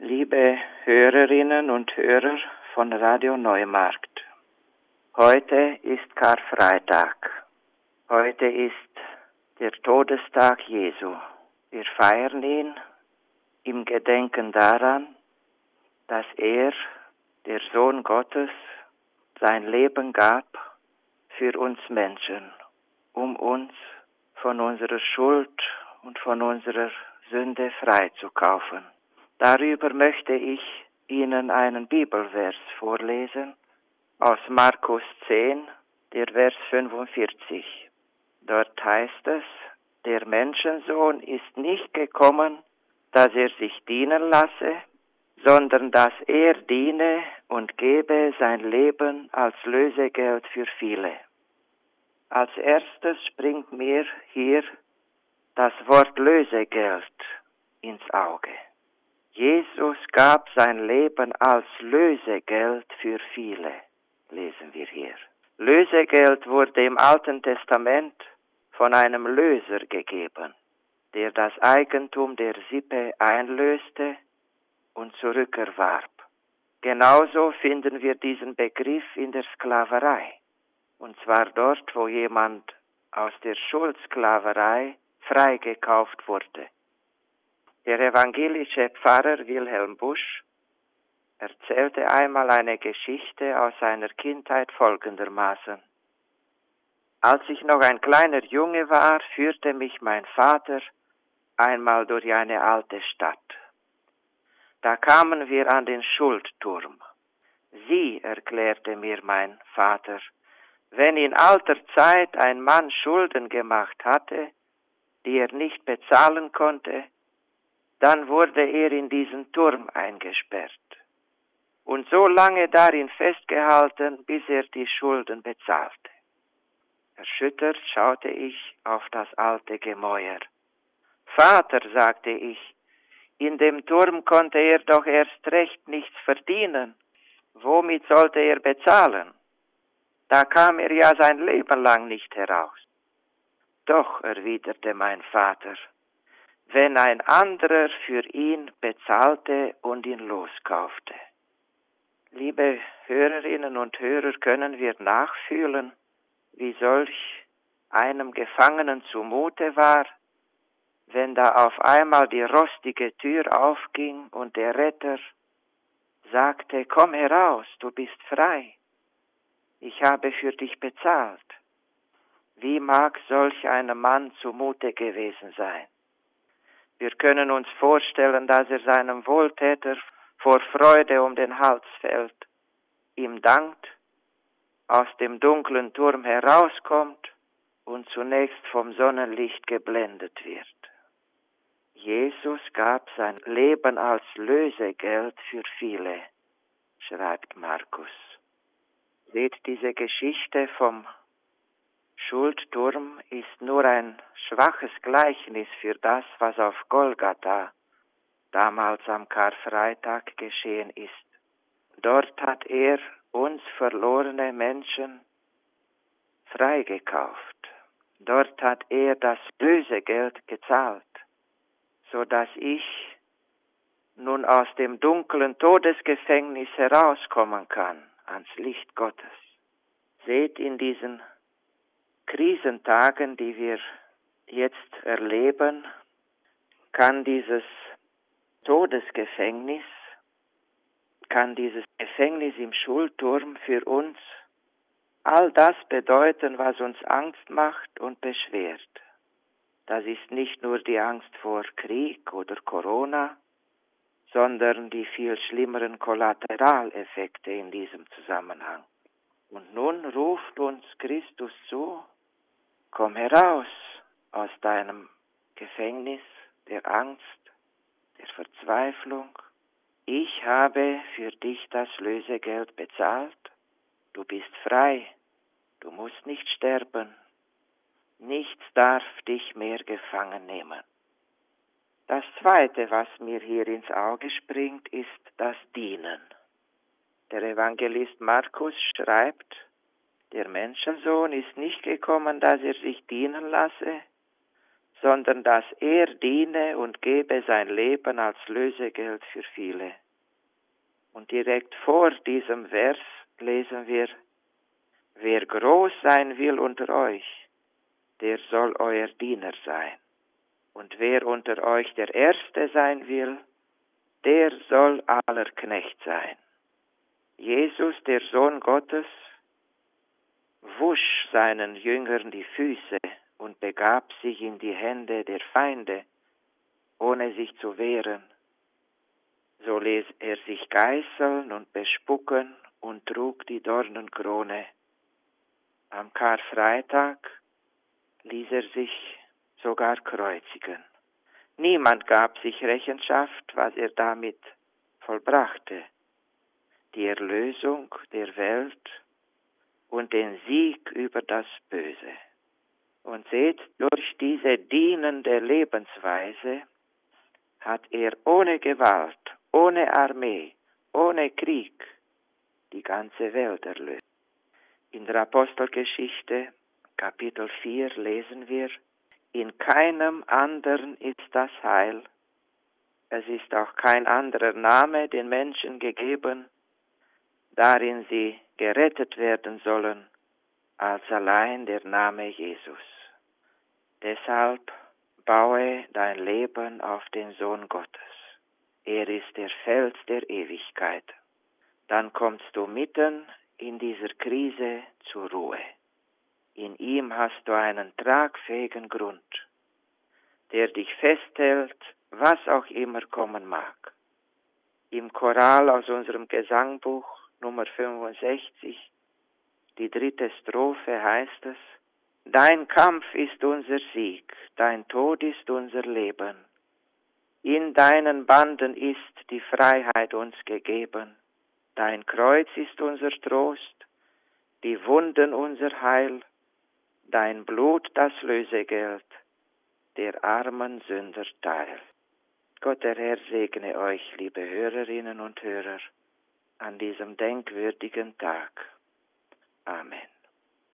liebe Hörerinnen und Hörer von Radio Neumarkt. Heute ist Karfreitag. Heute ist der Todestag Jesu. Wir feiern ihn im Gedenken daran, dass er, der Sohn Gottes, sein Leben gab für uns Menschen, um uns von unserer Schuld und von unserer Sünde freizukaufen. Darüber möchte ich Ihnen einen Bibelvers vorlesen aus Markus 10, der Vers 45. Dort heißt es, der Menschensohn ist nicht gekommen, dass er sich dienen lasse, sondern dass er diene und gebe sein Leben als Lösegeld für viele. Als erstes springt mir hier das Wort Lösegeld ins Auge. Jesus gab sein Leben als Lösegeld für viele, lesen wir hier. Lösegeld wurde im Alten Testament von einem Löser gegeben, der das Eigentum der Sippe einlöste und zurückerwarb. Genauso finden wir diesen Begriff in der Sklaverei, und zwar dort, wo jemand aus der Schuldsklaverei freigekauft wurde. Der evangelische Pfarrer Wilhelm Busch erzählte einmal eine Geschichte aus seiner Kindheit folgendermaßen. Als ich noch ein kleiner Junge war, führte mich mein Vater einmal durch eine alte Stadt. Da kamen wir an den Schuldturm. Sie, erklärte mir mein Vater, wenn in alter Zeit ein Mann Schulden gemacht hatte, die er nicht bezahlen konnte, dann wurde er in diesen Turm eingesperrt und so lange darin festgehalten, bis er die Schulden bezahlte. Erschüttert schaute ich auf das alte Gemäuer. Vater, sagte ich, in dem Turm konnte er doch erst recht nichts verdienen. Womit sollte er bezahlen? Da kam er ja sein Leben lang nicht heraus. Doch, erwiderte mein Vater, wenn ein anderer für ihn bezahlte und ihn loskaufte. Liebe Hörerinnen und Hörer, können wir nachfühlen, wie solch einem Gefangenen zumute war, wenn da auf einmal die rostige Tür aufging und der Retter sagte, komm heraus, du bist frei, ich habe für dich bezahlt. Wie mag solch einem Mann zumute gewesen sein? Wir können uns vorstellen, dass er seinem Wohltäter vor Freude um den Hals fällt, ihm dankt, aus dem dunklen Turm herauskommt und zunächst vom Sonnenlicht geblendet wird. Jesus gab sein Leben als Lösegeld für viele, schreibt Markus. Seht diese Geschichte vom Schuldturm ist nur ein schwaches Gleichnis für das, was auf Golgatha damals am Karfreitag geschehen ist. Dort hat er uns verlorene Menschen freigekauft. Dort hat er das Lösegeld gezahlt, so dass ich nun aus dem dunklen Todesgefängnis herauskommen kann ans Licht Gottes. Seht in diesen Krisentagen, die wir jetzt erleben, kann dieses Todesgefängnis, kann dieses Gefängnis im Schulturm für uns all das bedeuten, was uns Angst macht und beschwert. Das ist nicht nur die Angst vor Krieg oder Corona, sondern die viel schlimmeren Kollateraleffekte in diesem Zusammenhang. Und nun ruft uns Christus zu, Komm heraus aus deinem Gefängnis der Angst, der Verzweiflung. Ich habe für dich das Lösegeld bezahlt. Du bist frei. Du musst nicht sterben. Nichts darf dich mehr gefangen nehmen. Das Zweite, was mir hier ins Auge springt, ist das Dienen. Der Evangelist Markus schreibt, der Menschensohn ist nicht gekommen, dass er sich dienen lasse, sondern dass er diene und gebe sein Leben als Lösegeld für viele. Und direkt vor diesem Vers lesen wir, wer groß sein will unter euch, der soll euer Diener sein. Und wer unter euch der Erste sein will, der soll aller Knecht sein. Jesus, der Sohn Gottes, wusch seinen Jüngern die Füße und begab sich in die Hände der Feinde, ohne sich zu wehren. So ließ er sich geißeln und bespucken und trug die Dornenkrone. Am Karfreitag ließ er sich sogar kreuzigen. Niemand gab sich Rechenschaft, was er damit vollbrachte. Die Erlösung der Welt und den Sieg über das Böse. Und seht, durch diese dienende Lebensweise hat er ohne Gewalt, ohne Armee, ohne Krieg die ganze Welt erlöst. In der Apostelgeschichte Kapitel 4 lesen wir, in keinem anderen ist das Heil, es ist auch kein anderer Name den Menschen gegeben, darin sie gerettet werden sollen, als allein der Name Jesus. Deshalb baue dein Leben auf den Sohn Gottes. Er ist der Fels der Ewigkeit. Dann kommst du mitten in dieser Krise zur Ruhe. In ihm hast du einen tragfähigen Grund, der dich festhält, was auch immer kommen mag. Im Choral aus unserem Gesangbuch Nummer 65, die dritte Strophe heißt es, Dein Kampf ist unser Sieg, dein Tod ist unser Leben. In deinen Banden ist die Freiheit uns gegeben. Dein Kreuz ist unser Trost, die Wunden unser Heil, dein Blut das Lösegeld, der armen Sünder Teil. Gott der Herr segne euch, liebe Hörerinnen und Hörer, an diesem denkwürdigen Tag. Amen.